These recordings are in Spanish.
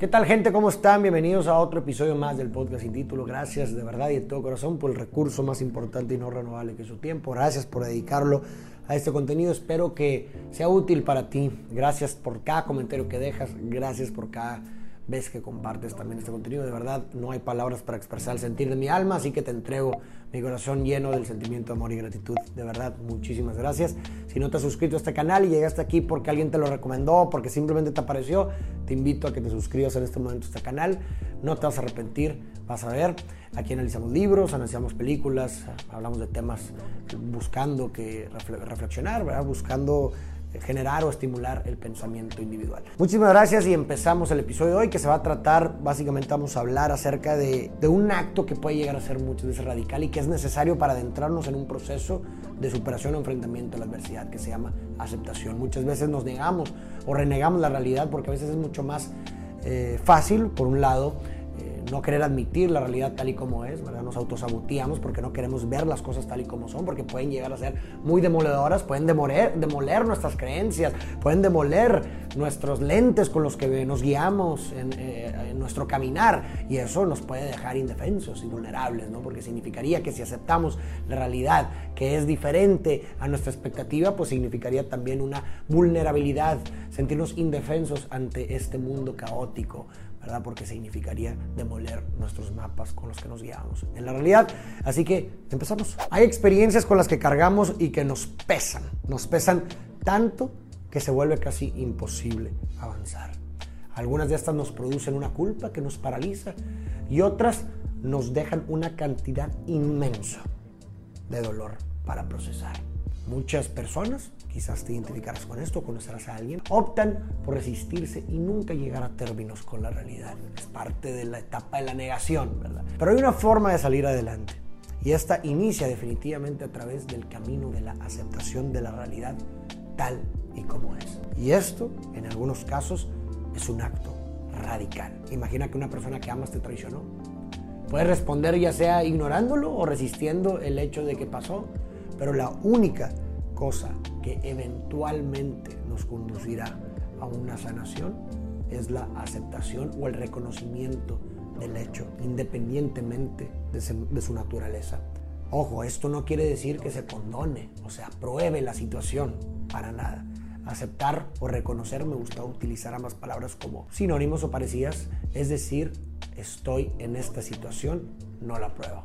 ¿Qué tal gente? ¿Cómo están? Bienvenidos a otro episodio más del podcast sin título. Gracias de verdad y de todo corazón por el recurso más importante y no renovable que es su tiempo. Gracias por dedicarlo a este contenido. Espero que sea útil para ti. Gracias por cada comentario que dejas. Gracias por cada ves que compartes también este contenido. De verdad, no hay palabras para expresar el sentir de mi alma, así que te entrego mi corazón lleno del sentimiento de amor y gratitud. De verdad, muchísimas gracias. Si no te has suscrito a este canal y llegaste aquí porque alguien te lo recomendó, porque simplemente te apareció, te invito a que te suscribas en este momento a este canal. No te vas a arrepentir, vas a ver. Aquí analizamos libros, analizamos películas, hablamos de temas buscando que reflexionar, ¿verdad? buscando generar o estimular el pensamiento individual. Muchísimas gracias y empezamos el episodio de hoy que se va a tratar, básicamente vamos a hablar acerca de, un acto que puede llegar a ser muchas veces radical y que es necesario para adentrarnos en un proceso de superación o enfrentamiento a la adversidad que se llama aceptación. Muchas veces nos negamos o renegamos la realidad porque a veces es mucho más eh, fácil, por un lado, no querer admitir la realidad tal y como es, ¿verdad? Nos autosaboteamos porque no queremos ver las cosas tal y como son, porque pueden llegar a ser muy demoledoras, pueden demoler, demoler nuestras creencias, pueden demoler nuestros lentes con los que nos guiamos en, eh, en, nuestro caminar y eso nos puede dejar indefensos y vulnerables, ¿no? Porque significaría que si aceptamos la realidad que es diferente a nuestra expectativa, pues significaría también una vulnerabilidad, sentirnos indefensos ante este mundo caótico, ¿verdad? Porque significaría demoler nuestros mapas con los que nos guiamos en la realidad. Así que empezamos. Hay experiencias con las que cargamos y que nos pesan, nos pesan tanto que se vuelve casi imposible avanzar. Algunas de estas nos producen una culpa que nos paraliza y otras nos dejan una cantidad inmensa de dolor para procesar. Muchas personas quizás te identificarás con esto, conocerás a alguien, optan por resistirse y nunca llegar a términos con la realidad. Es parte de la etapa de la negación, ¿verdad? Pero hay una forma de salir adelante. Y esta inicia definitivamente a través del camino de la aceptación de la realidad tal y como es. Y esto, en algunos casos, es un acto radical. Imagina que una persona que amas te traicionó. Puedes responder ya sea ignorándolo o resistiendo el hecho de que pasó, pero la única cosa que eventualmente nos conducirá a una sanación es la aceptación o el reconocimiento del hecho, independientemente de, su naturaleza. Ojo, esto no quiere decir que se condone o se apruebe la situación, para nada. Aceptar o reconocer, me gusta utilizar ambas palabras como sinónimos o parecidas, es decir, estoy en esta situación, no la apruebo.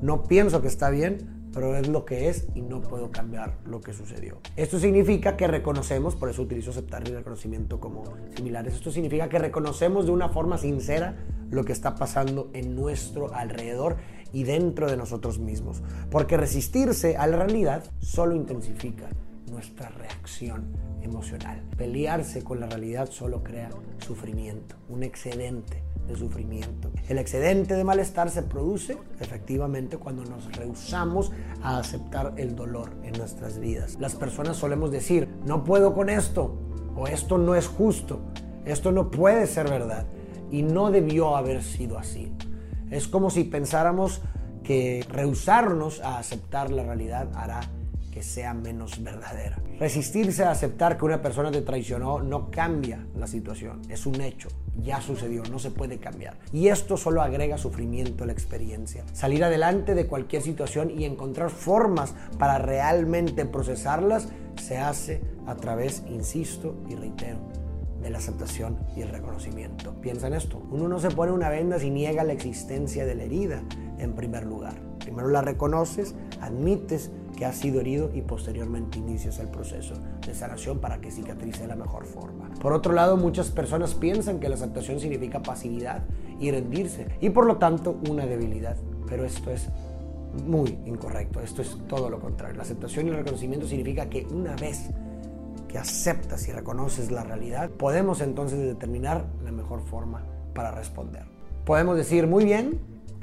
No pienso que está bien, pero es lo que es y no puedo cambiar lo que sucedió. Esto significa que reconocemos, por eso utilizo aceptar y reconocimiento como similares, esto significa que reconocemos de una forma sincera lo que está pasando en nuestro alrededor y dentro de nosotros mismos, porque resistirse a la realidad solo intensifica nuestra reacción emocional. Pelearse con la realidad solo crea sufrimiento, un excedente de sufrimiento. El excedente de malestar se produce efectivamente cuando nos rehusamos a aceptar el dolor en nuestras vidas. Las personas solemos decir, no puedo con esto, o esto no es justo, esto no puede ser verdad, y no debió haber sido así. Es como si pensáramos que rehusarnos a aceptar la realidad hará sea menos verdadera. Resistirse a aceptar que una persona te traicionó no cambia la situación, es un hecho, ya sucedió, no se puede cambiar. Y esto solo agrega sufrimiento a la experiencia. Salir adelante de cualquier situación y encontrar formas para realmente procesarlas se hace a través, insisto y reitero, de la aceptación y el reconocimiento. Piensa en esto, uno no se pone una venda si niega la existencia de la herida en primer lugar. Primero la reconoces, admites que has sido herido y posteriormente inicias el proceso de sanación para que cicatrice de la mejor forma. Por otro lado, muchas personas piensan que la aceptación significa pasividad y rendirse y por lo tanto una debilidad, pero esto es muy incorrecto, esto es todo lo contrario. La aceptación y el reconocimiento significa que una vez que aceptas y reconoces la realidad, podemos entonces determinar la mejor forma para responder. Podemos decir, muy bien,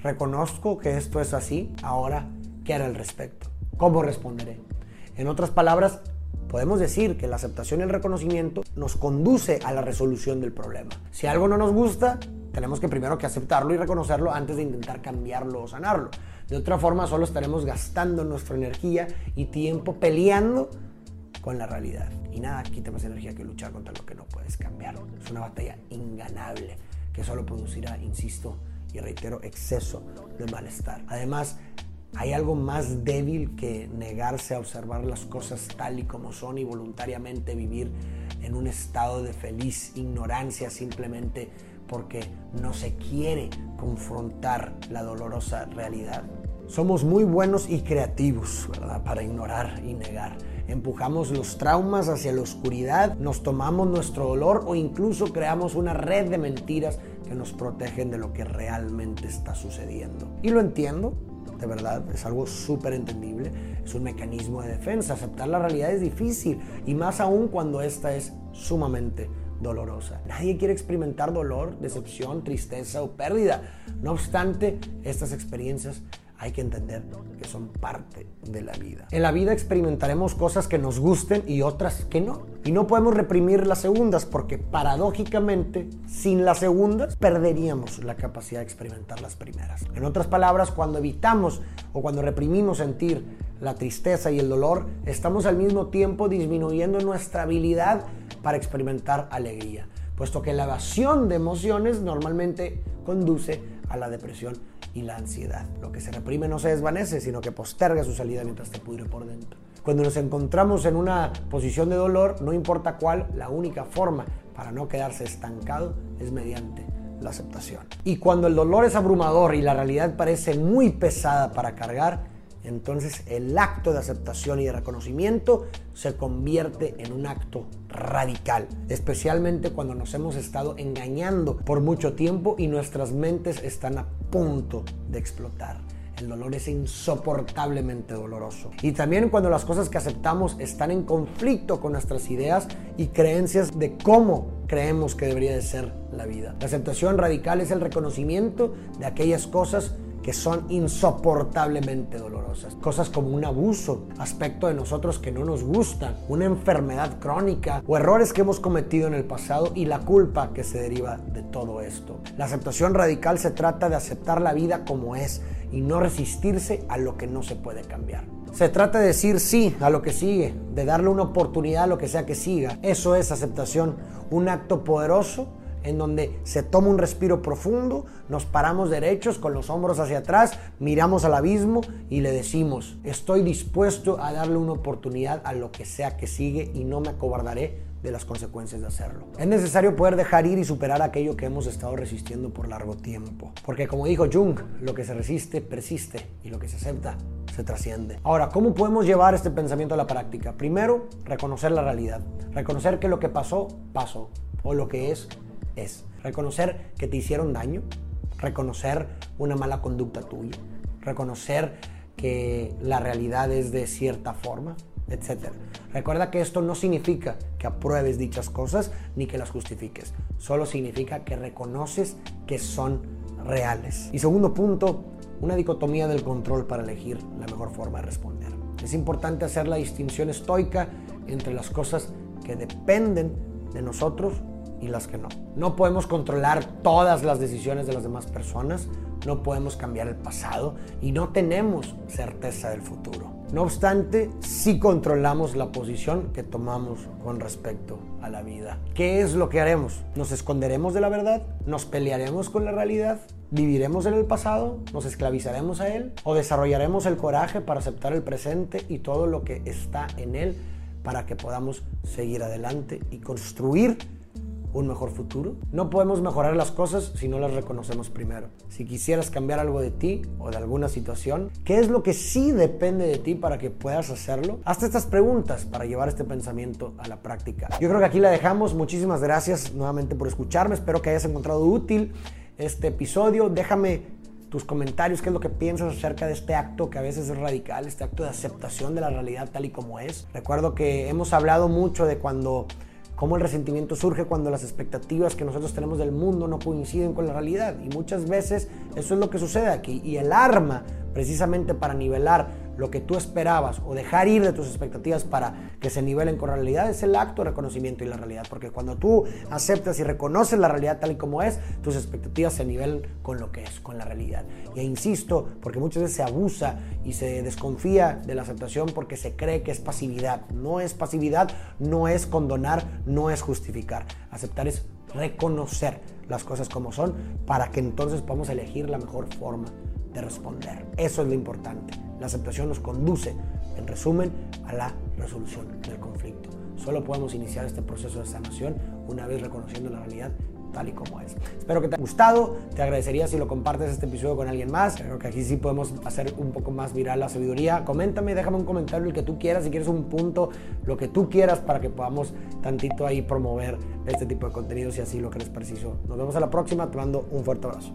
reconozco que esto es así, ahora, ¿qué haré al respecto? ¿Cómo responderé? En otras palabras, podemos decir que la aceptación y el reconocimiento nos conduce a la resolución del problema. Si algo no nos gusta, tenemos que primero que aceptarlo y reconocerlo antes de intentar cambiarlo o sanarlo. De otra forma, solo estaremos gastando nuestra energía y tiempo peleando con la realidad. Y nada quita más energía que luchar contra lo que no puedes cambiar. Es una batalla inganable que solo producirá, insisto y reitero, exceso de malestar. Además, hay algo más débil que negarse a observar las cosas tal y como son y voluntariamente vivir en un estado de feliz ignorancia simplemente porque no se quiere confrontar la dolorosa realidad. Somos muy buenos y creativos, ¿verdad? Para ignorar y negar. Empujamos los traumas hacia la oscuridad, nos tomamos nuestro dolor o incluso creamos una red de mentiras que nos protegen de lo que realmente está sucediendo. Y lo entiendo, de verdad, es algo súper entendible, es un mecanismo de defensa. Aceptar la realidad es difícil y más aún cuando esta es sumamente dolorosa. Nadie quiere experimentar dolor, decepción, tristeza o pérdida. No obstante, estas experiencias hay que entender que son parte de la vida. En la vida experimentaremos cosas que nos gusten y otras que no. Y no podemos reprimir las segundas porque paradójicamente sin las segundas perderíamos la capacidad de experimentar las primeras. En otras palabras, cuando evitamos o cuando reprimimos sentir la tristeza y el dolor, estamos al mismo tiempo disminuyendo nuestra habilidad para experimentar alegría, puesto que la evasión de emociones normalmente conduce a la depresión y la ansiedad. Lo que se reprime no se desvanece, sino que posterga su salida mientras te pudre por dentro. Cuando nos encontramos en una posición de dolor, no importa cuál, la única forma para no quedarse estancado es mediante la aceptación. Y cuando el dolor es abrumador y la realidad parece muy pesada para cargar, entonces el acto de aceptación y de reconocimiento se convierte en un acto radical, especialmente cuando nos hemos estado engañando por mucho tiempo y nuestras mentes están a punto de explotar. El dolor es insoportablemente doloroso. Y también cuando las cosas que aceptamos están en conflicto con nuestras ideas y creencias de cómo creemos que debería de ser la vida. La aceptación radical es el reconocimiento de aquellas cosas que son insoportablemente dolorosas. Cosas como un abuso, aspecto de nosotros que no nos gustan, una enfermedad crónica o errores que hemos cometido en el pasado y la culpa que se deriva de todo esto. La aceptación radical se trata de aceptar la vida como es y no resistirse a lo que no se puede cambiar. Se trata de decir sí a lo que sigue, de darle una oportunidad a lo que sea que siga. Eso es aceptación, un acto poderoso en donde se toma un respiro profundo, nos paramos derechos con los hombros hacia atrás, miramos al abismo y le decimos, estoy dispuesto a darle una oportunidad a lo que sea que sigue y no me acobardaré de las consecuencias de hacerlo. Es necesario poder dejar ir y superar aquello que hemos estado resistiendo por largo tiempo. Porque como dijo Jung, lo que se resiste persiste y lo que se acepta se trasciende. Ahora, ¿cómo podemos llevar este pensamiento a la práctica? Primero, reconocer la realidad. Reconocer que lo que pasó, pasó. O lo que es, es reconocer que te hicieron daño, reconocer una mala conducta tuya, reconocer que la realidad es de cierta forma, etc. Recuerda que esto no significa que apruebes dichas cosas ni que las justifiques, solo significa que reconoces que son reales. Y segundo punto, una dicotomía del control para elegir la mejor forma de responder. Es importante hacer la distinción estoica entre las cosas que dependen de nosotros y las que no. No podemos controlar todas las decisiones de las demás personas, no podemos cambiar el pasado y no tenemos certeza del futuro. No obstante, sí controlamos la posición que tomamos con respecto a la vida. ¿Qué es lo que haremos? ¿Nos esconderemos de la verdad? ¿Nos pelearemos con la realidad? ¿Viviremos en el pasado? ¿Nos esclavizaremos a él? ¿O desarrollaremos el coraje para aceptar el presente y todo lo que está en él para que podamos seguir adelante y construir un mejor futuro. No podemos mejorar las cosas si no las reconocemos primero. Si quisieras cambiar algo de ti o de alguna situación, ¿qué es lo que sí depende de ti para que puedas hacerlo? Hazte estas preguntas para llevar este pensamiento a la práctica. Yo creo que aquí la dejamos. Muchísimas gracias nuevamente por escucharme. Espero que hayas encontrado útil este episodio. Déjame tus comentarios, qué es lo que piensas acerca de este acto que a veces es radical, este acto de aceptación de la realidad tal y como es. Recuerdo que hemos hablado mucho de cuando cómo el resentimiento surge cuando las expectativas que nosotros tenemos del mundo no coinciden con la realidad. Y muchas veces eso es lo que sucede aquí. Y el arma, precisamente para nivelar lo que tú esperabas o dejar ir de tus expectativas para que se nivelen con realidad es el acto de reconocimiento y la realidad. Porque cuando tú aceptas y reconoces la realidad tal y como es, tus expectativas se nivelan con lo que es, con la realidad. Y insisto, porque muchas veces se abusa y se desconfía de la aceptación porque se cree que es pasividad. No es pasividad, no es condonar, no es justificar. Aceptar es reconocer las cosas como son para que entonces podamos elegir la mejor forma de responder. Eso es lo importante. La aceptación nos conduce, en resumen, a la resolución del conflicto. Solo podemos iniciar este proceso de sanación una vez reconociendo la realidad tal y como es. Espero que te haya gustado, te agradecería si lo compartes este episodio con alguien más. Creo que aquí sí podemos hacer un poco más viral la sabiduría. Coméntame, déjame un comentario el que tú quieras, si quieres un punto, lo que tú quieras para que podamos tantito ahí promover este tipo de contenidos si así lo crees preciso. Nos vemos a la próxima, te mando un fuerte abrazo.